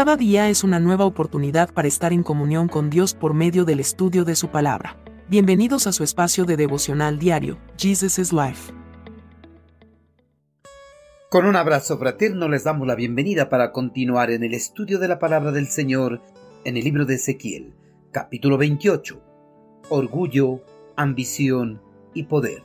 Cada día es una nueva oportunidad para estar en comunión con Dios por medio del estudio de su palabra. Bienvenidos a su espacio de devocional diario, Jesus is Life. Con un abrazo fraterno les damos la bienvenida para continuar en el estudio de la palabra del Señor en el libro de Ezequiel, capítulo 28. Orgullo, ambición y poder.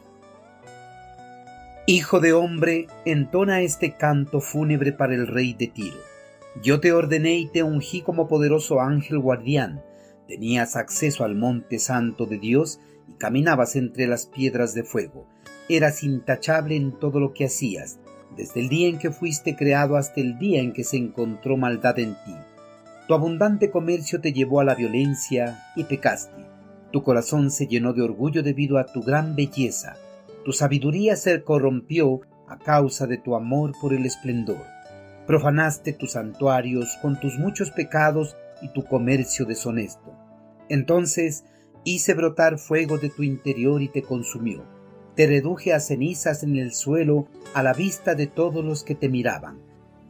Hijo de hombre, entona este canto fúnebre para el rey de Tiro. Yo te ordené y te ungí como poderoso ángel guardián. Tenías acceso al monte santo de Dios y caminabas entre las piedras de fuego. Eras intachable en todo lo que hacías, desde el día en que fuiste creado hasta el día en que se encontró maldad en ti. Tu abundante comercio te llevó a la violencia y pecaste. Tu corazón se llenó de orgullo debido a tu gran belleza tu sabiduría se corrompió a causa de tu amor por el esplendor. Profanaste tus santuarios con tus muchos pecados y tu comercio deshonesto. Entonces hice brotar fuego de tu interior y te consumió. Te reduje a cenizas en el suelo a la vista de todos los que te miraban.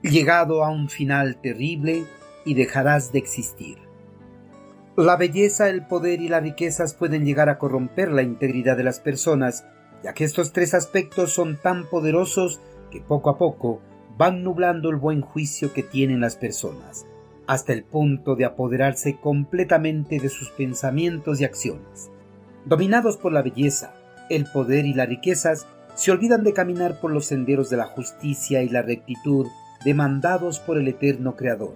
Llegado a un final terrible y dejarás de existir. La belleza, el poder y las riquezas pueden llegar a corromper la integridad de las personas ya que estos tres aspectos son tan poderosos que poco a poco van nublando el buen juicio que tienen las personas, hasta el punto de apoderarse completamente de sus pensamientos y acciones. Dominados por la belleza, el poder y las riquezas, se olvidan de caminar por los senderos de la justicia y la rectitud demandados por el eterno Creador.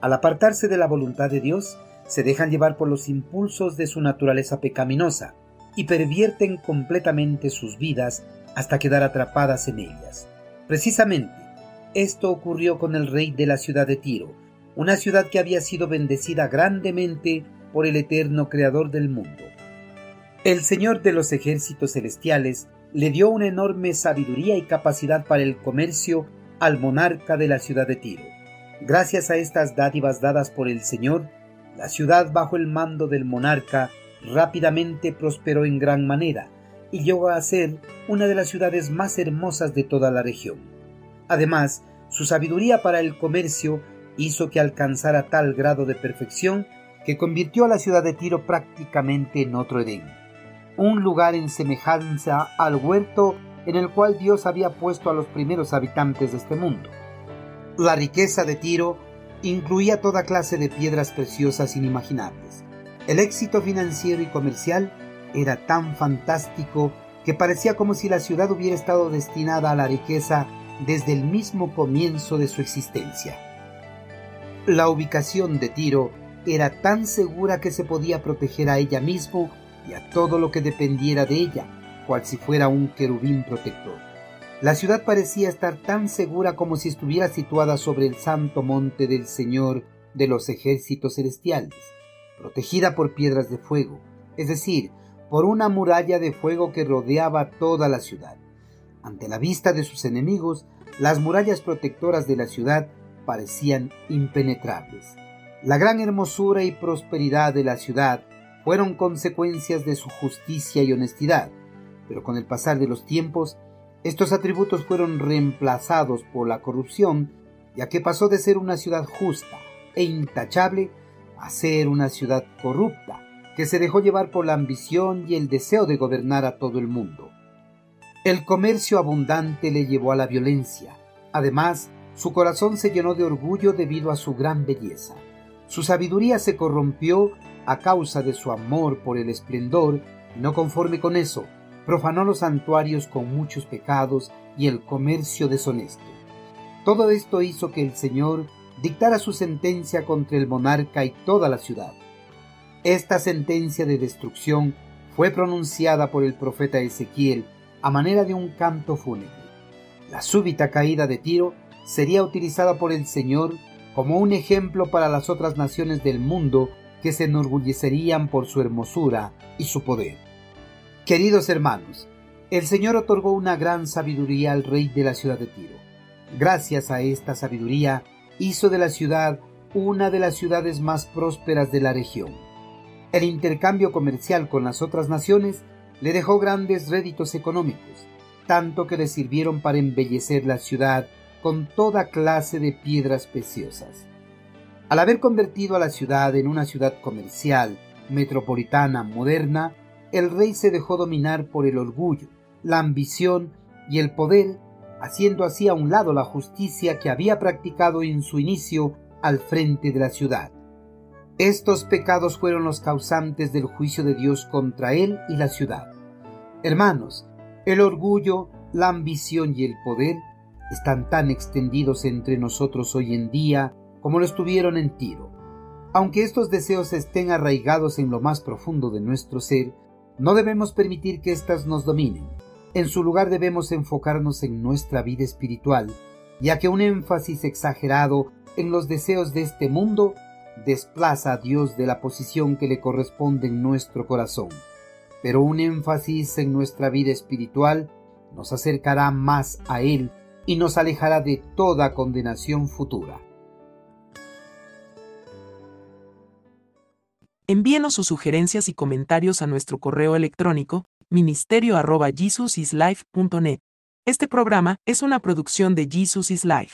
Al apartarse de la voluntad de Dios, se dejan llevar por los impulsos de su naturaleza pecaminosa, y pervierten completamente sus vidas hasta quedar atrapadas en ellas. Precisamente, esto ocurrió con el rey de la ciudad de Tiro, una ciudad que había sido bendecida grandemente por el eterno Creador del mundo. El Señor de los ejércitos celestiales le dio una enorme sabiduría y capacidad para el comercio al monarca de la ciudad de Tiro. Gracias a estas dádivas dadas por el Señor, la ciudad bajo el mando del monarca rápidamente prosperó en gran manera y llegó a ser una de las ciudades más hermosas de toda la región. Además, su sabiduría para el comercio hizo que alcanzara tal grado de perfección que convirtió a la ciudad de Tiro prácticamente en otro Edén, un lugar en semejanza al huerto en el cual Dios había puesto a los primeros habitantes de este mundo. La riqueza de Tiro incluía toda clase de piedras preciosas inimaginables, el éxito financiero y comercial era tan fantástico que parecía como si la ciudad hubiera estado destinada a la riqueza desde el mismo comienzo de su existencia. La ubicación de Tiro era tan segura que se podía proteger a ella mismo y a todo lo que dependiera de ella, cual si fuera un querubín protector. La ciudad parecía estar tan segura como si estuviera situada sobre el santo monte del Señor de los ejércitos celestiales protegida por piedras de fuego, es decir, por una muralla de fuego que rodeaba toda la ciudad. Ante la vista de sus enemigos, las murallas protectoras de la ciudad parecían impenetrables. La gran hermosura y prosperidad de la ciudad fueron consecuencias de su justicia y honestidad, pero con el pasar de los tiempos, estos atributos fueron reemplazados por la corrupción, ya que pasó de ser una ciudad justa e intachable a ser una ciudad corrupta que se dejó llevar por la ambición y el deseo de gobernar a todo el mundo. El comercio abundante le llevó a la violencia. Además, su corazón se llenó de orgullo debido a su gran belleza. Su sabiduría se corrompió a causa de su amor por el esplendor y no conforme con eso, profanó los santuarios con muchos pecados y el comercio deshonesto. Todo esto hizo que el Señor dictara su sentencia contra el monarca y toda la ciudad. Esta sentencia de destrucción fue pronunciada por el profeta Ezequiel a manera de un canto fúnebre. La súbita caída de Tiro sería utilizada por el Señor como un ejemplo para las otras naciones del mundo que se enorgullecerían por su hermosura y su poder. Queridos hermanos, el Señor otorgó una gran sabiduría al rey de la ciudad de Tiro. Gracias a esta sabiduría, hizo de la ciudad una de las ciudades más prósperas de la región. El intercambio comercial con las otras naciones le dejó grandes réditos económicos, tanto que le sirvieron para embellecer la ciudad con toda clase de piedras preciosas. Al haber convertido a la ciudad en una ciudad comercial, metropolitana, moderna, el rey se dejó dominar por el orgullo, la ambición y el poder, haciendo así a un lado la justicia que había practicado en su inicio al frente de la ciudad. Estos pecados fueron los causantes del juicio de Dios contra él y la ciudad. Hermanos, el orgullo, la ambición y el poder están tan extendidos entre nosotros hoy en día como lo estuvieron en Tiro. Aunque estos deseos estén arraigados en lo más profundo de nuestro ser, no debemos permitir que éstas nos dominen. En su lugar debemos enfocarnos en nuestra vida espiritual, ya que un énfasis exagerado en los deseos de este mundo desplaza a Dios de la posición que le corresponde en nuestro corazón. Pero un énfasis en nuestra vida espiritual nos acercará más a Él y nos alejará de toda condenación futura. Envíenos sus sugerencias y comentarios a nuestro correo electrónico ministerio.jesusislife.net. Este programa es una producción de Jesus is Life.